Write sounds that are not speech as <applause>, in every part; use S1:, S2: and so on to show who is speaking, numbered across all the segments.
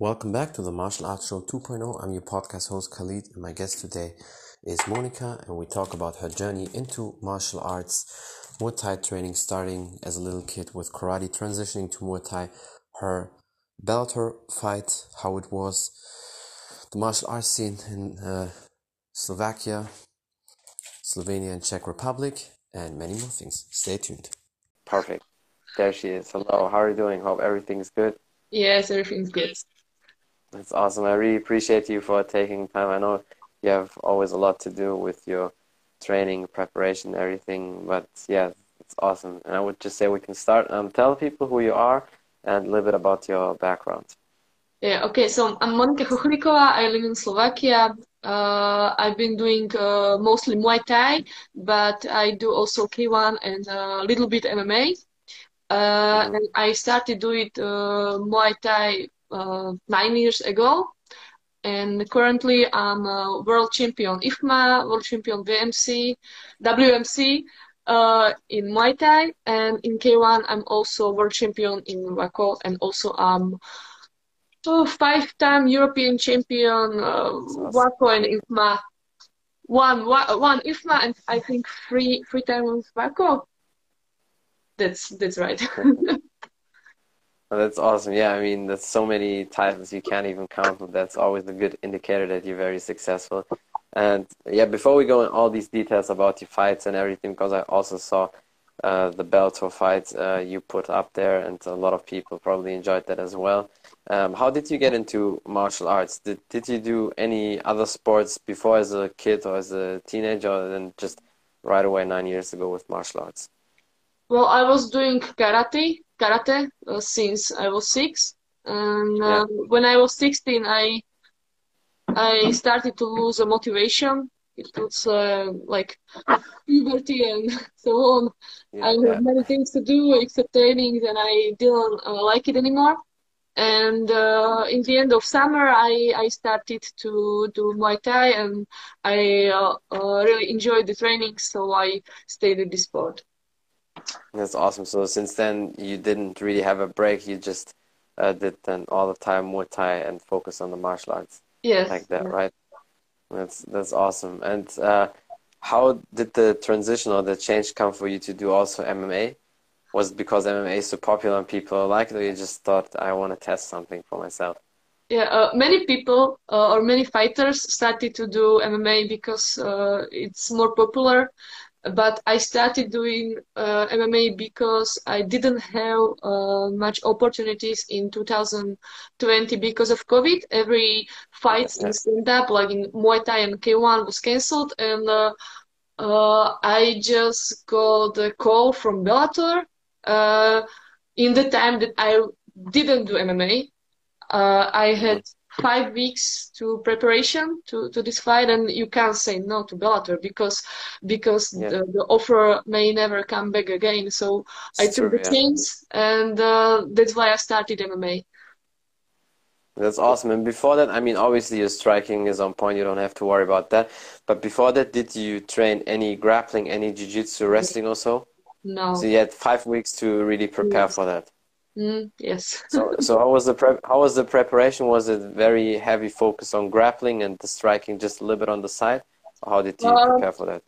S1: Welcome back to the Martial Arts Show 2.0. I'm your podcast host Khalid, and my guest today is Monika, and we talk about her journey into martial arts, Muay Thai training, starting as a little kid with karate, transitioning to Muay Thai, her Bellator fight, how it was, the martial arts scene in uh, Slovakia, Slovenia, and Czech Republic, and many more things. Stay tuned.
S2: Perfect. There she is. Hello. How are you doing? Hope everything's good.
S3: Yes, everything's good.
S2: That's awesome. I really appreciate you for taking time. I know you have always a lot to do with your training, preparation, everything. But yeah, it's awesome. And I would just say we can start. Um, tell people who you are and a little bit about your background.
S3: Yeah, okay. So I'm Monika Chochlikova. I live in Slovakia. Uh, I've been doing uh, mostly Muay Thai, but I do also K1 and a little bit MMA. Uh, mm-hmm. And I started doing uh, Muay Thai nine years ago. And currently I'm a world champion IFMA, world champion VMC, WMC uh, in Muay Thai. And in K1, I'm also world champion in WAKO and also I'm um, five-time European champion uh, and IFMA. One, one IFMA and I think three, three times WAKO. That's, that's right. <laughs>
S2: Oh, that's awesome. Yeah, I mean, there's so many titles you can't even count, but that's always a good indicator that you're very successful. And yeah, before we go in all these details about your fights and everything, because I also saw uh, the Bellator fights uh, you put up there, and a lot of people probably enjoyed that as well. Um, how did you get into martial arts? Did did you do any other sports before as a kid or as a teenager, or then just right away nine years ago with martial arts?
S3: Well, I was doing karate karate uh, since I was six. And yeah. Um, when I was 16, I I started to lose a motivation. It was uh, like puberty and <laughs> so on. Yeah, I had many things to do except trainings, and I didn't uh, like it anymore. And uh, in the end of summer, I, I started to do Muay Thai, and I uh, uh, really enjoyed the training, so I stayed in the sport.
S2: That's awesome. So since then, you didn't really have a break. You just uh, did then all the time Muay Thai and focus on the martial arts.
S3: Yes.
S2: Like that, right? That's that's awesome. And uh, how did the transition or the change come for you to do also MMA? Was it because MMA is so popular and people like it, or you just thought I want to test something for myself?
S3: Yeah, uh, many people uh, or many fighters started to do MMA because uh, it's more popular but I started doing uh, MMA because I didn't have uh, much opportunities in 2020 because of COVID. Every fight in stand up, like in Muay Thai and K1, was cancelled, and uh, uh, I just got a call from Bellator uh, in the time that I didn't do MMA. Uh, I had five weeks to preparation to, to this fight and you can't say no to Bellator because because yeah. the, the, offer may never come back again. So it's I took true, the yeah. chance and uh, that's why I started MMA
S2: that's awesome. And before that I mean obviously your striking is on point. You don't have to worry about that. But before that did you train any grappling any jiu-jitsu wrestling also?
S3: No.
S2: So you had five weeks to really prepare yes. for that
S3: Mm, yes.
S2: so, so how was the prep? How was the preparation? Was it very heavy focus on grappling and the striking just a little bit on the side? how did you uh, prepare for that?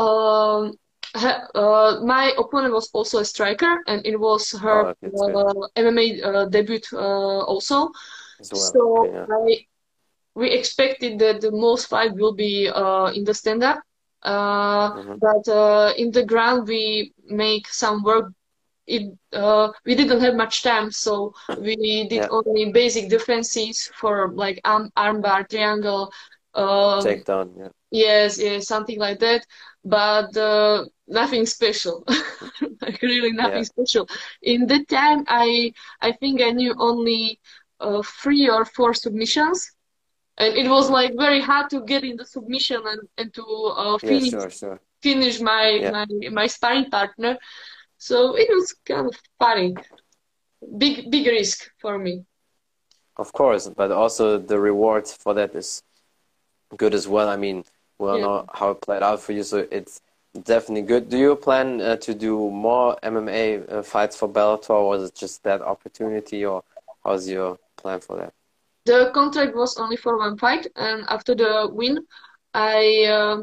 S3: Um, uh, my opponent was also a striker, and it was her oh, uh, MMA uh, debut uh, also. Well. So okay, yeah. I, we expected that the most fight will be uh, in the stand-up, mm-hmm. but in the ground we make some work it uh, we didn't have much time, so we did yeah. only basic defenses for like arm armbar, triangle,
S2: uh, takedown. Yeah.
S3: Yes, yes, something like that. But uh, nothing special, <laughs> like really nothing yeah. special. In that time, I I think I knew only uh, three or four submissions, and it was like very hard to get in the submission and and to uh, finish
S2: yeah, sure, sure.
S3: finish my my my sparring partner. So it was kind of funny. Big big risk for me.
S2: Of course, but also the reward for that is good as well. I mean, we all yeah. know how it played out for you, so it's definitely good. Do you plan uh, to do more MMA uh, fights for Bellator, or was it just that opportunity, or how's your plan for that?
S3: the contract was only for one fight, and after the win, I uh,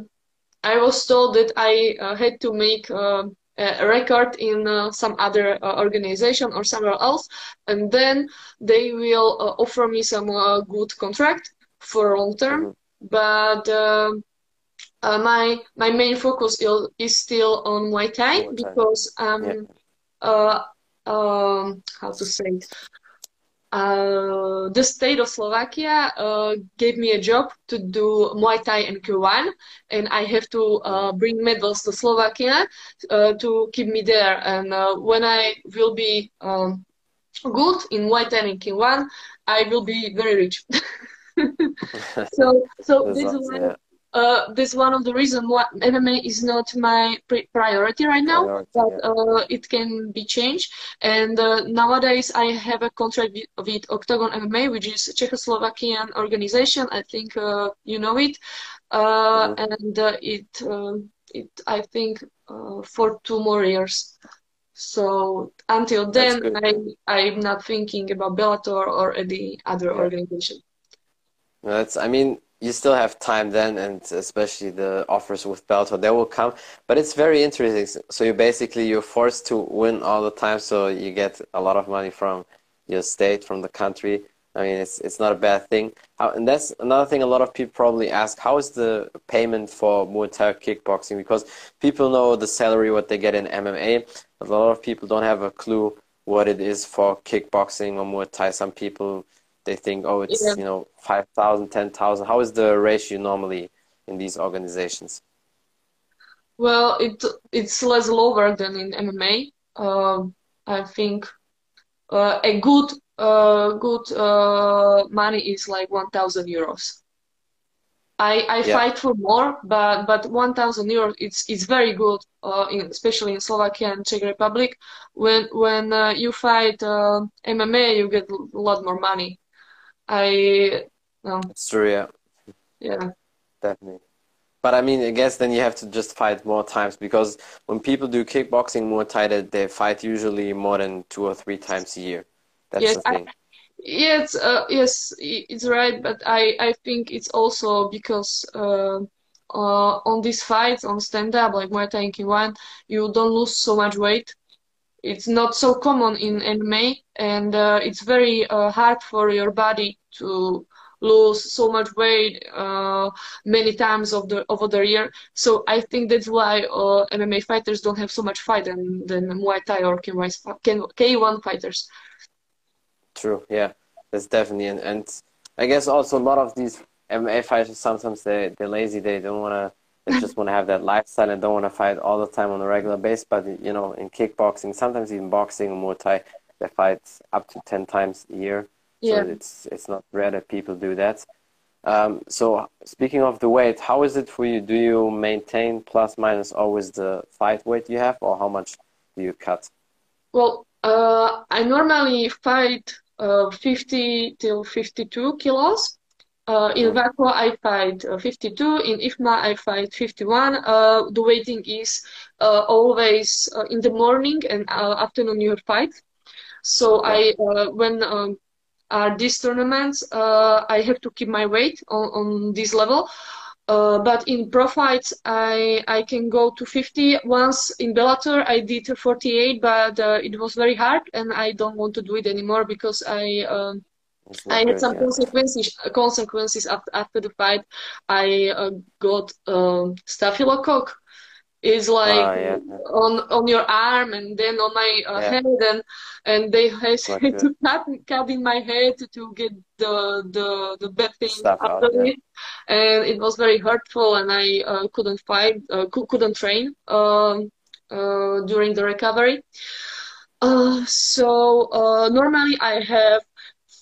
S3: I was told that I uh, had to make uh, a record in uh, some other uh, organization or somewhere else, and then they will uh, offer me some good contract for long term. Mm-hmm. But my my main focus is, is still on Muay Thai Muay Thai. because um yeah. um how to say it uh, the state of Slovakia uh, gave me a job to do Muay Thai and K1, and I have to uh, bring medals to Slovakia uh, to keep me there. And uh, when I will be um, good in Muay Thai and K1, I will be very rich. <laughs> so, so <laughs> this is why uh, this is one of the reasons why MMA is not my priority right now, priority, but yeah. uh, it can be changed. And uh, nowadays, I have a contract with, with, Octagon MMA, which is a Czechoslovakian organization. I think uh, you know it, uh, mm-hmm. and uh, it it I think for two more years. So until then, I I'm not thinking about Bellator or any other yeah. organization.
S2: That's I mean you still have time then, and especially the offers with Bellator, they will come. But it's very interesting. So you basically you're forced to win all the time, so you get a lot of money from your state, from the country. I mean, it's it's not a bad thing. How, and that's another thing. A lot of people probably ask, how is the payment for Muay Thai kickboxing? Because people know the salary what they get in MMA, but a lot of people don't have a clue what it is for kickboxing or Muay Thai. Some people they think, oh, it's yeah. you know 5,000, 10,000. How is the ratio normally in these organizations?
S3: Well, it it's less lower than in MMA. Uh, I think uh, a good uh, good uh, money is like 1,000 euros. I, I yeah. fight for more, but but 1,000 euros it's it's very good, uh, in, especially in Slovakia and Czech Republic. When when uh, you fight uh, MMA, you get a lot more money. I well,
S2: it's true, yeah.
S3: Yeah.
S2: Definitely. But I mean, I guess then you have to just fight more times because when people do kickboxing Muay Thai, they fight usually more than two or three times a year. That's yes, the thing. I,
S3: yes, uh, yes, it's right. But I, I think it's also because uh, uh, on these fights on stand up like Muay Thai and K1, you don't lose so much weight it's not so common in MMA, and uh, it's very uh, hard for your body to lose so much weight uh, many times of the over the year. So I think that's why uh, MMA fighters don't have so much fight than than Muay Thai or K1 fighters.
S2: True. Yeah, that's definitely and, and I guess also a lot of these MMA fighters sometimes they they're lazy. They don't want to they just want to have that lifestyle and don't want to fight all the time on a regular basis. But you know, in kickboxing, sometimes even boxing and Muay Thai, they fight up to ten times a year. Yeah. So it's it's not rare that people do that. Um, so speaking of the weight, how is it for you? Do you maintain plus minus always the fight weight you have, or how much do you cut?
S3: Well, uh, I normally fight uh, 50 till 52 kilos. Uh, in WAKO, I fight uh, 52. In IFMA, I fight 51. Uh, the waiting is uh, always uh, in the morning and uh, afternoon you fight. So I, when um, are these tournaments, I have to keep my weight on, on this level. but in pro fights, I I can go to 50. Once in Bellator, I did 48, but it was very hard, and I don't want to do it anymore because I um, I had some yeah. consequences consequences after, after the fight. I uh, got uh, staphylococcus. Is like uh, yeah. on on your arm and then on my uh, yeah. head and and they <laughs> had to cut cut in my head to, get the the the bad thing Stuff after out, it, and it was very hurtful and I uh, couldn't fight uh, couldn't train um, during the recovery. so normally I have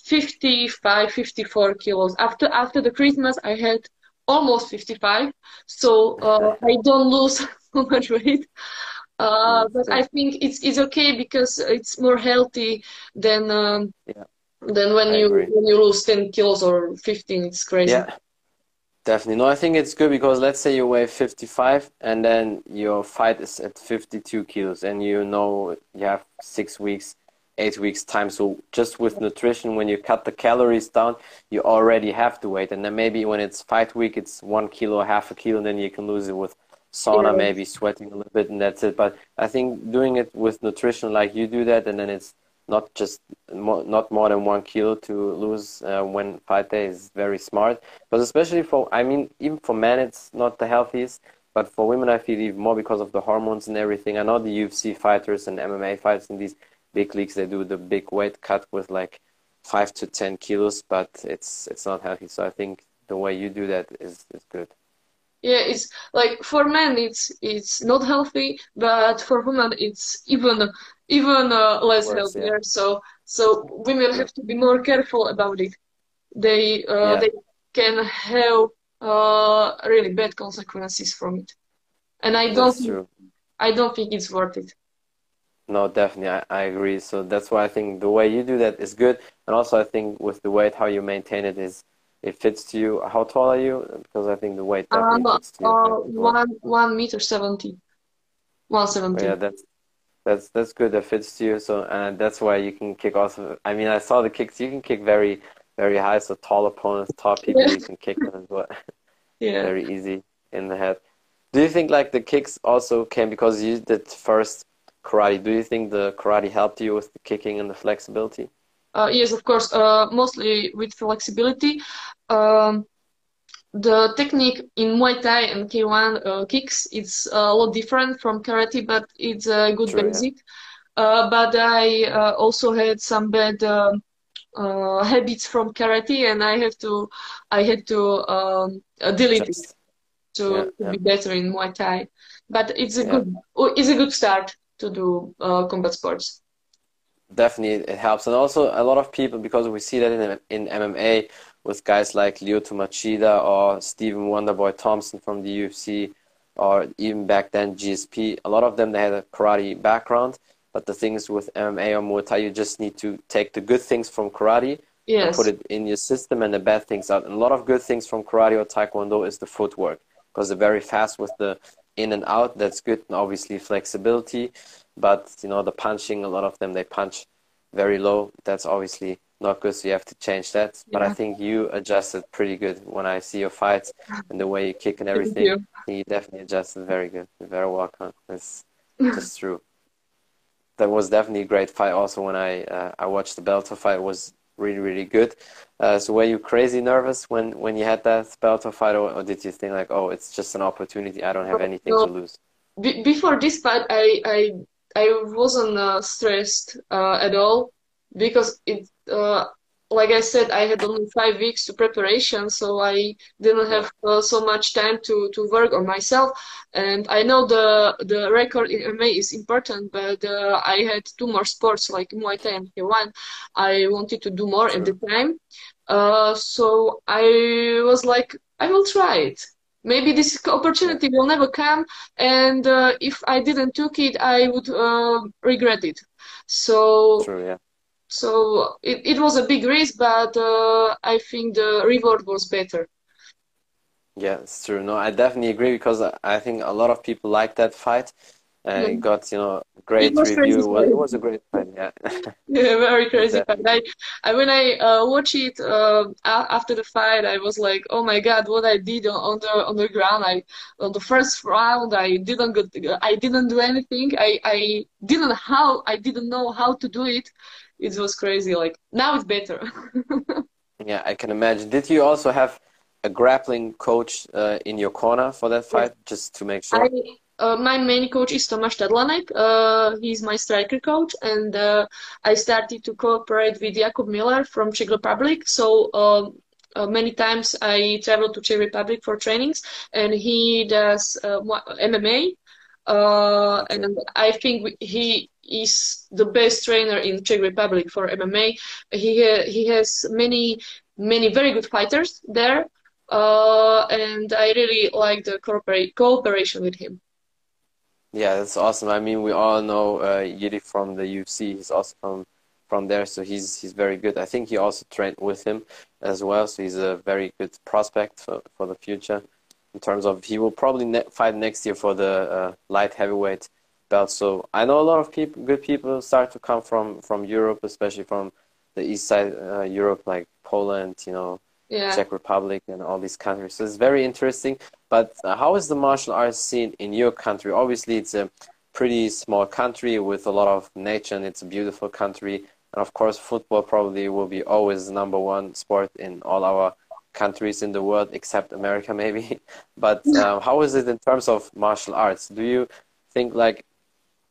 S3: 55, 54 kilos. After after the Christmas, I had almost 55, so uh, I don't lose <laughs> so much weight. Uh, but I think it's it's okay because it's more healthy than um, yeah. than when I you agree. when you lose 10 kilos or 15. It's crazy.
S2: Yeah. Definitely. No, I think it's good because let's say you weigh 55 and then your fight is at 52 kilos and you know you have six weeks eight weeks time. So just with nutrition, when you cut the calories down, you already have the weight. And then maybe when it's fight week, it's one kilo, half a kilo, and then you can lose it with sauna, yeah. maybe sweating a little bit, and that's it. But I think doing it with nutrition, like you do that, and then it's not just more, not more than one kilo to lose uh, when fight day is very smart. But especially for, I mean, even for men, it's not the healthiest. But for women, I feel even more because of the hormones and everything. I know the UFC fighters and MMA fighters and these big leagues, they do the big weight cut with like five to ten kilos, but it's it's not healthy. So I think the way you do that is is good.
S3: Yeah, it's like for men it's it's not healthy, but for women it's even even uh, less Worse, healthier. Yeah. So so women have to be more careful about it. They uh, yeah. they can have uh, really bad consequences from it, and I don't I don't think it's worth it.
S2: No, definitely, I, I agree. So that's why I think the way you do that is good, and also I think with the weight, how you maintain it is it fits to you. How tall are you? Because I think the weight definitely um, fits to you. Uh,
S3: one one meter seventy. One seventy.
S2: Yeah, that's that's that's good. That fits to you. So and that's why you can kick also. I mean, I saw the kicks. You can kick very very high. So tall opponents, tall <laughs> people, yeah. you can kick them as well. <laughs>
S3: Yeah.
S2: very easy in the head. Do you think like the kicks also came because you did first karate? Do you think the karate helped you with the kicking and the flexibility?
S3: Uh, yes, of course, uh, mostly with flexibility. Um, the technique in Muay Thai and K1 uh, kicks it's a lot different from karate, but it's a good True, basic. Yeah. Uh, but I uh, also had some bad um, uh, habits from karate, and I have to I had to um, delete Just, it to, yeah, to yeah. be better in Muay Thai. But it's a good it's a good start to do uh, combat sports.
S2: Definitely it helps. And also a lot of people because we see that in, in mma with guys like Lyoto Machida or stephen wonderboy thompson from the ufc or even back then gsp a lot of them they had a karate background. But the things with mma or muay thai you just need to take the good things from karate yes. and put it in your system and the bad things out. And a lot of good things from karate or taekwondo is the footwork because they're very fast with the in and out that's good and obviously flexibility but you know the punching a lot of them they punch very low that's obviously not good so you have to change that yeah. but i think you adjusted pretty good when i see your fights and the way you kick and everything you. you. definitely adjusted very good You're very welcome it's just <laughs> true that was definitely a great fight also when i uh, i watched the Bellator fight it was really really good uh, so were you crazy nervous when when you had that Bellator fight or, or, did you think like oh it's just an opportunity i don't have anything no. to lose
S3: before this fight i i I wasn't uh, stressed uh, at all because it, uh, like I said, I had only five weeks to preparation, so I didn't have uh, so much time to, to work on myself. And I know the the record in MMA is important, but uh, I had two more sports like Muay Thai and K1. I wanted to do more sure. at the time, uh, so I was like, I will try it maybe this opportunity will never come and uh, if i didn't took it i would uh, regret it so
S2: True, yeah.
S3: So it, it was a big risk but uh, i think the reward was better
S2: yeah it's true no i definitely agree because i think a lot of people like that fight and yeah. got you know great review. It was, it was, a great fight, yeah. <laughs> <laughs>
S3: yeah, very crazy fight. I, I, when I uh, watched it uh, after the fight, I was like, oh my god, what I did on the on the ground. I on the first round, I didn't go, I didn't do anything. I I didn't how I didn't know how to do it. It was crazy. Like now it's better. <laughs>
S2: yeah, I can imagine. Did you also have a grappling coach uh, in your corner for that fight, yeah. just to make sure?
S3: I, uh, my main coach is Tomasz Tadlanek. Uh, he's my striker coach, and uh, I started to cooperate with Jakub Miller from Czech Republic. So um, uh, many times I travel to Czech Republic for trainings, and he does uh, MMA. Uh, and I think he is the best trainer in Czech Republic for MMA. He he has many many very good fighters there, and I really like the cooperate, cooperation with him.
S2: Yeah, that's awesome. I mean, we all know uh, Yuri from the UFC. He's also from from there, so he's he's very good. I think he also trained with him as well, so he's a very good prospect for, for the future. In terms of, he will probably ne fight next year for the uh, light heavyweight belt. So I know a lot of people, good people, start to come from from Europe, especially from the east side uh, Europe, like Poland, you know,
S3: Yeah.
S2: Czech Republic, and all these countries. So it's very interesting. But uh, how is the martial arts scene in your country? Obviously, it's a pretty small country with a lot of nature, and it's a beautiful country. And of course, football probably will be always the number one sport in all our countries in the world, except America, <laughs> maybe. But uh, <laughs> how is it in terms of martial arts? Do you think like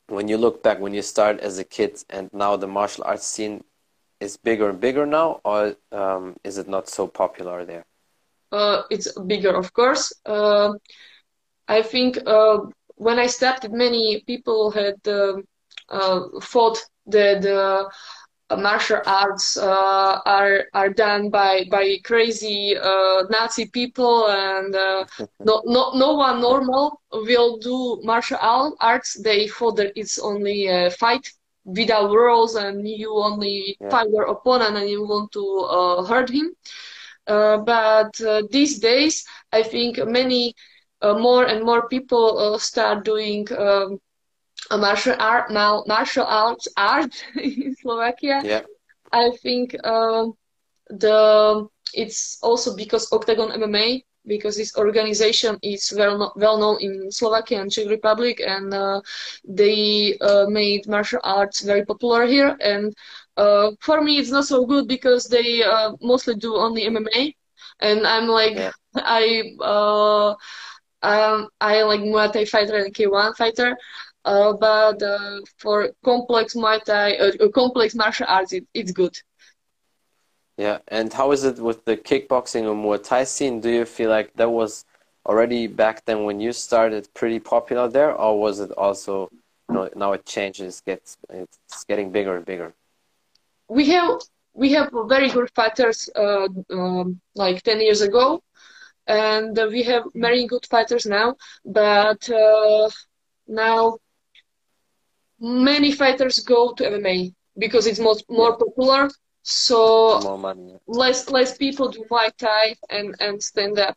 S2: when you look back when you start as a kid and now the martial arts scene is bigger and bigger now, or um, is it not so popular there?
S3: uh, it's bigger, of course. Uh, I think uh, when I started, many people had thought that uh, martial arts uh, are are done by by crazy uh, Nazi people, and uh, <laughs> no no no one normal will do martial arts. They thought that it's only a fight without rules, and you only
S2: Yeah.
S3: fight your opponent, and you want to uh, hurt him. Uh, but uh, these days, I think many uh, more and more people uh, start doing um, a martial art, martial arts art <laughs> in Slovakia.
S2: Yeah,
S3: I think uh, the it's also because Octagon MMA because this organization is well no- well known in Slovakia and Czech Republic, and uh, they uh, made martial arts very popular here. And uh, for me, it's not so good because they uh, mostly do only MMA, and I'm like
S2: Yeah.
S3: I uh, um, I like Muay Thai fighter and K1 fighter. Uh, but uh, for complex Muay Thai, uh, uh, complex martial arts, it, it's good.
S2: yeah. And how is it with the kickboxing or Muay Thai scene? Do you feel like that was already back then when you started pretty popular there, or was it also, you know, now it changes, gets it's getting bigger and bigger?
S3: We have we have very good fighters uh, um, like 10 years ago, and we have very good fighters now. But uh, now many fighters go to MMA because it's most more popular. So
S2: More money. yeah.
S3: less less people do Muay Thai and and stand up.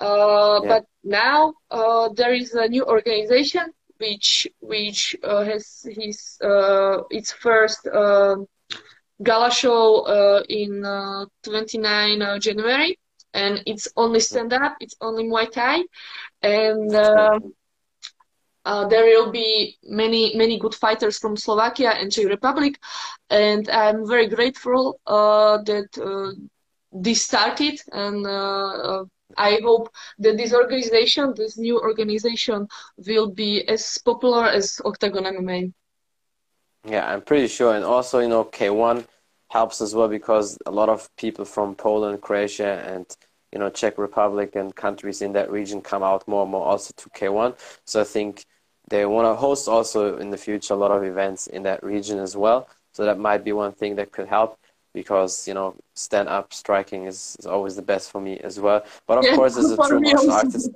S3: Uh,
S2: Yeah.
S3: But now uh, there is a new organization which which uh, has his uh, its first um gala show uh, in uh, 29 uh, January, and it's only stand up. It's only Muay Thai, and. Uh, there will be many many good fighters from Slovakia and Czech Republic, and I'm very grateful uh, that uh, this started, and uh, uh, I hope that this organization, this new organization, will be as popular as Octagon MMA.
S2: Yeah, I'm pretty sure. And also, you know, K1 helps as well because a lot of people from Poland, Croatia, and you know, Czech Republic and countries in that region come out more and more also to K1. So I think they want to host also in the future a lot of events in that region as well. So that might be one thing that could help because, you know, stand up striking is, is always the best for me as well. But of
S3: Yeah,
S2: course, as a true martial artist,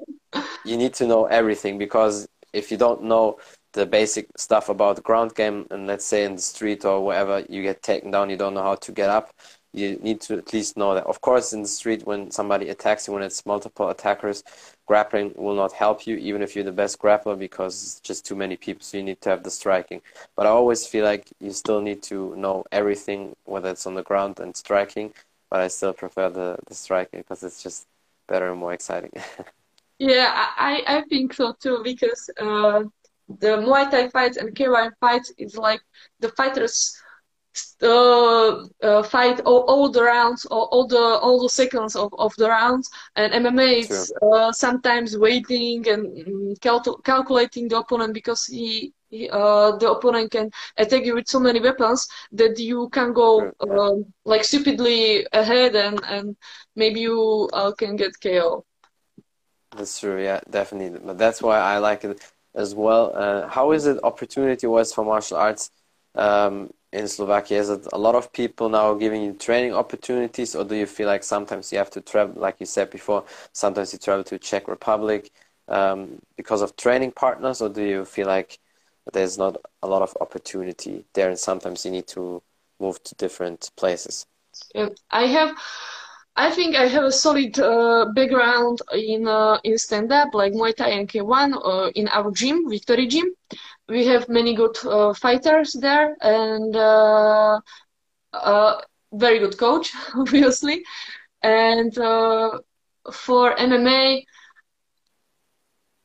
S2: you need to know everything because if you don't know the basic stuff about the ground game and let's say in the street or wherever you get taken down you don't know how to get up you need to at least know that. Of course in the street when somebody attacks you when it's multiple attackers grappling will not help you even if you're the best grappler because it's just too many people so you need to have the striking. But i always feel like you still need to know everything whether it's on the ground and striking but i still prefer the, the striking because it's just better and more exciting. <laughs>
S3: Yeah, I, I think so too because uh, the Muay Thai fights and K1 fights is like the fighters uh, uh, fight all, all the rounds, all, all the all the seconds of, of the rounds, and MMA is uh, sometimes waiting and mm, cal- calculating the opponent because he, he uh, the opponent can attack you with so many weapons that you can go um, like stupidly ahead and and maybe you uh, can get KO.
S2: That's true, yeah, definitely. But that's why I like it as well. Uh, how is it opportunity-wise for martial arts um, in Slovakia? Is it a lot of people now giving you training opportunities, or do you feel like sometimes you have to travel, like you said before, sometimes you travel to Czech Republic um, because of training partners, or do you feel like there's not a lot of opportunity there, and sometimes you need to move to different places?
S3: Yeah, I have, I think I have a solid uh, background in uh, in stand-up, like Muay Thai and K1, uh, in our gym, Victory Gym, we have many good uh, fighters there and uh, uh, very good coach, <laughs> obviously. And uh, for MMA,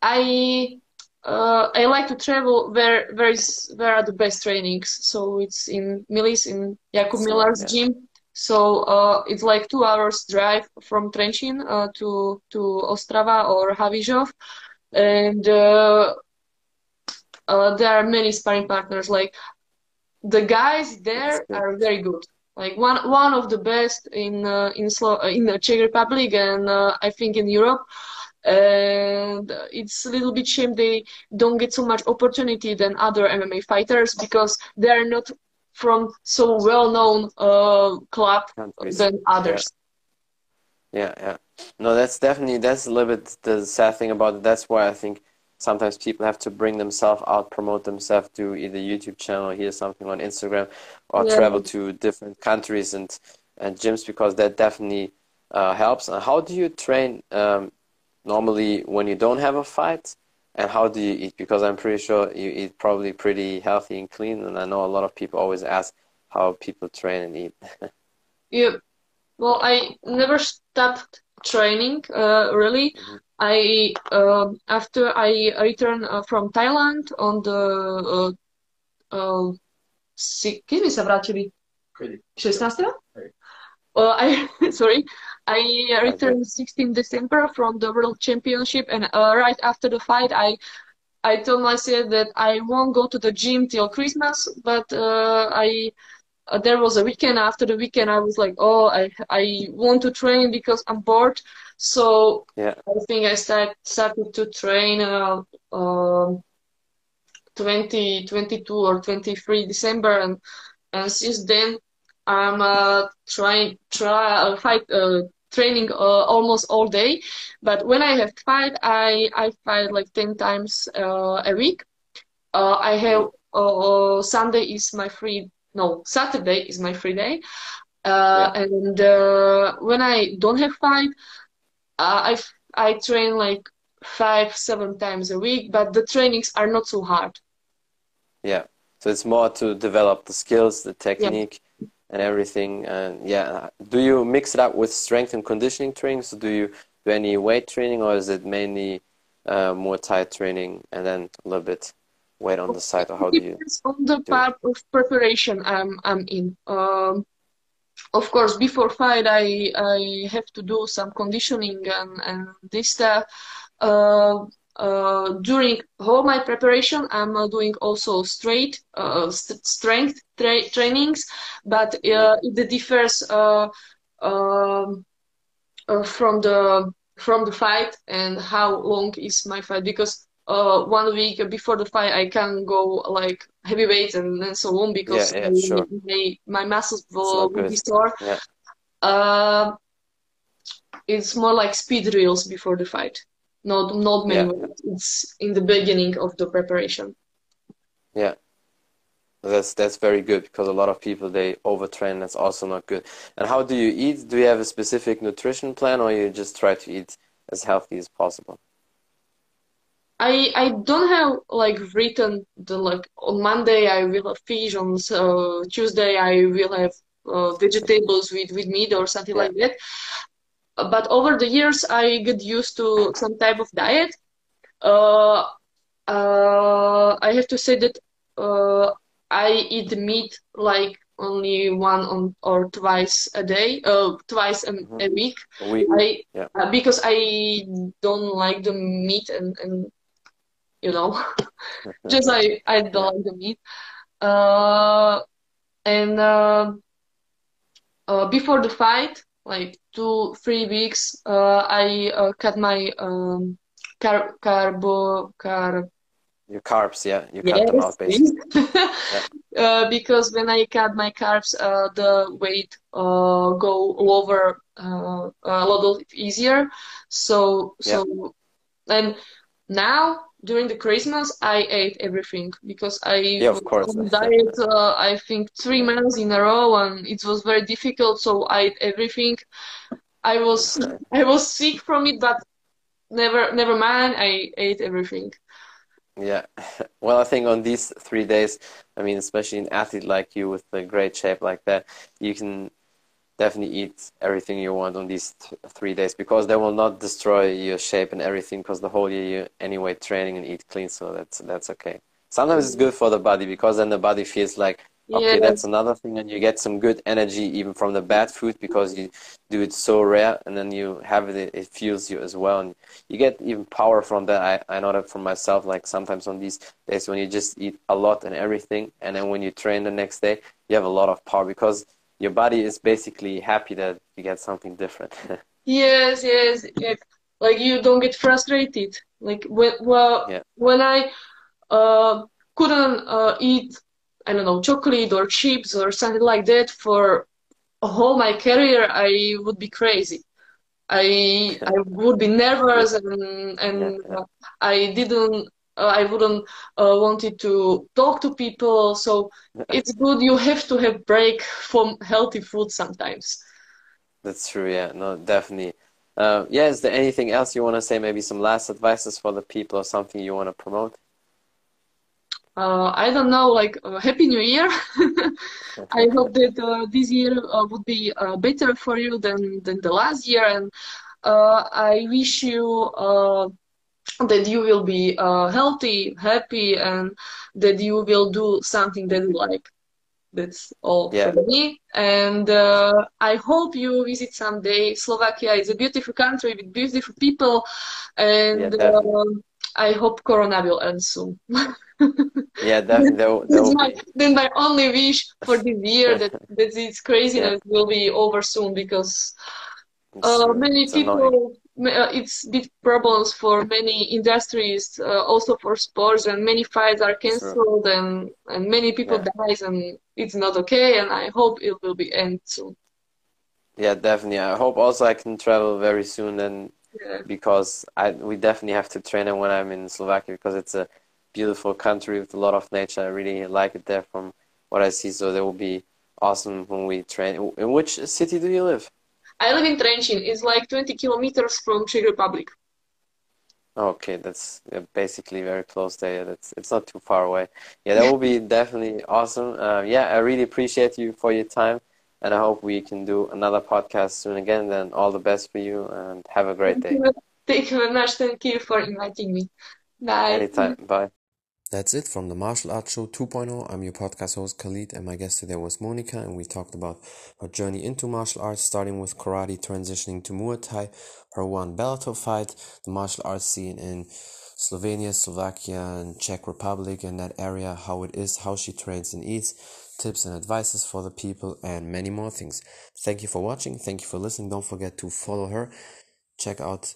S3: I uh, I like to travel where where is where are the best trainings. So it's in Milis in Jakub Miller's yeah. gym. So uh, it's like two hours drive from Trencin uh, to to Ostrava or Havířov, and uh, uh, there are many sparring partners. Like the guys there are very good. Like one one of the best in uh, in Slo- in the Czech Republic and I think in Europe and it's a little bit shame they don't get so much opportunity than other MMA fighters because they're not from so well-known uh, club Countries. than others.
S2: Yeah. yeah, yeah. No, that's definitely that's a little bit the sad thing about it. That's why I think sometimes people have to bring themselves out, promote themselves, do either YouTube channel, hear something on Instagram, or yeah. travel to different countries and and gyms because that definitely uh, helps. And how do you train um, normally when you don't have a fight? And how do you eat? Because I'm pretty sure you eat probably pretty healthy and clean. And I know a lot of people always ask how people train and eat. <laughs>
S3: yeah. Well, I never stopped training, uh, really. Mm -hmm. I uh, after I returned uh, from Thailand on the uh, uh, vrátili? 16. Uh, I <laughs> sorry, I returned 16 December from the World Championship, and uh, right after the fight, I I told myself that I won't go to the gym till Christmas, but uh, I uh, there was a weekend after the weekend I was like, oh, I I want to train because I'm bored. So
S2: yeah.
S3: I think I start, started to train uh, uh, 20, 22 or 23 December, and and since then I'm uh, trying try uh, fight uh, training uh, almost all day. But when I have fight, I I fight like ten times uh, a week. Uh, I have uh, Sunday is my free. No, Saturday is my free day. Uh, yeah. And uh, when I don't have fight, I I train like five seven times a week. But the trainings are not so hard.
S2: Yeah. So it's more to develop the skills, the technique. Yeah and everything. And yeah, do you mix it up with strength and conditioning training? So do you do any weight training, or is it mainly uh, Muay Thai training and then a little bit weight on the side, or how do you?
S3: Depends on the part it? of preparation I'm I'm in. Um, of course, before fight, I I have to do some conditioning and and this stuff. Uh, uh, during all my preparation, I'm uh, doing also straight uh, st strength tra trainings, but uh, it differs uh, um, uh, from the from the fight and how long is my fight because Uh, one week before the fight I can go like heavyweight and, and so on because
S2: yeah, yeah, sure.
S3: my, my muscles will, will be sore. Yeah. Uh, it's more like speed drills before the fight. Not not many it's in the beginning of the preparation.
S2: Yeah. That's that's very good because a lot of people they overtrain. That's also not good. And how do you eat? Do you have a specific nutrition plan or you just try to eat as healthy as possible
S3: I I don't have like written the like on Monday I will have fish on uh, Tuesday I will have uh, vegetables with with meat or something yeah. like that but over the years i get used to some type of diet uh, uh, i have to say that uh, i eat meat like only one on, or twice a day uh, twice a, mm-hmm. a week,
S2: a week.
S3: I, yeah. Uh, because i don't like the meat and, and you know <laughs> just i i don't yeah. like the meat uh, and uh, before the fight like two three weeks uh, i uh, cut my um car carbo car
S2: your carbs yeah you cut them out basically
S3: yeah. <laughs> uh, because when i cut my carbs uh, the weight uh, go lower uh, a little easier so so yeah. and now during the Christmas, I ate everything because I
S2: yeah, of course.
S3: on diet. Uh, I think three months in a row, and it was very difficult. So I ate everything. I was I was sick from it, but never never mind. I ate everything.
S2: Yeah. <laughs> Well, I think on these three days, I mean, especially an athlete like you with a great shape like that, you can definitely eat everything you want on these th three days because they will not destroy your shape and everything because the whole year you anyway training and eat clean, so that's that's okay. Sometimes it's good for the body because then the body feels like okay, yeah. that's another thing, and you get some good energy even from the bad food because you do it so rare, and then you have it, it fuels you as well, and you get even power from that. I I know that for myself. Like sometimes on these days when you just eat a lot and everything, and then when you train the next day, you have a lot of power because your body is basically happy that you get something different. <laughs>
S3: yes, yes, like you don't get frustrated. Like when well yeah. when I uh, couldn't uh, eat I don't know chocolate or chips or something like that for a whole my career, I would be crazy. I <laughs> I would be nervous and and yeah. I didn't uh, I wouldn't uh, wanted to talk to people. So it's good. You have to have break from healthy food sometimes.
S2: That's true. Yeah. No, definitely. Uh, yeah. Is there anything else you want to say? Maybe some last advices for the people or something you want to promote?
S3: Uh, I don't know, like uh, Happy New Year. <laughs> I hope that uh, this year uh, would be uh, better for you than, than the last year. And uh, I wish you that you will be uh, healthy, happy, and that you will do something that you like. That's all yeah. for me. And uh, I hope you visit someday. Slovakia is a beautiful country with beautiful people, and yeah, uh, I hope Corona will end soon. <laughs>
S2: yeah, definitely. <laughs> That,
S3: that's my, then my only wish for this year that <laughs> that this craziness yeah. will be over soon because uh, many people annoying. Uh, it's big problems for many industries, uh, also for sports, and many fights are cancelled, and and many people yeah. dies, and it's not okay. And I hope it will be end soon.
S2: Yeah, definitely. I hope also I can travel very soon, and yeah. because I we definitely have to train when I'm in Slovakia because it's a beautiful country with a lot of nature. I really like it there from what I see. So that will be awesome when we train. In which city do you live?
S3: I live in Trenčín. It's like 20 kilometers from Czech Republic.
S2: Okay, that's basically very close there. That's it's not too far away. Yeah, that will be definitely awesome. Uh, yeah, I really appreciate you for your time, and I hope we can do another podcast soon again. Then all the best for you, and have a great day.
S3: Thank you very much. Thank you for inviting me. Bye.
S2: Anytime. Bye.
S1: That's it from the Martial Arts Show 2.0. I'm your podcast host Khalid, and my guest today was Monika, and we talked about her journey into martial arts, starting with karate, transitioning to Muay Thai, her one Bellator fight, the martial arts scene in Slovenia, Slovakia, and Czech Republic, and that area, how it is, how she trains and eats, tips and advices for the people, and many more things. Thank you for watching. Thank you for listening. Don't forget to follow her. Check out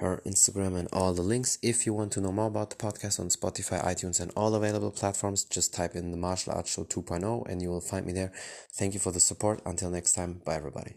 S1: her Instagram and all the links. If you want to know more about the podcast on Spotify, iTunes, and all available platforms, just type in the Martial Arts Show 2.0 and you will find me there. Thank you for the support. Until next time, bye everybody.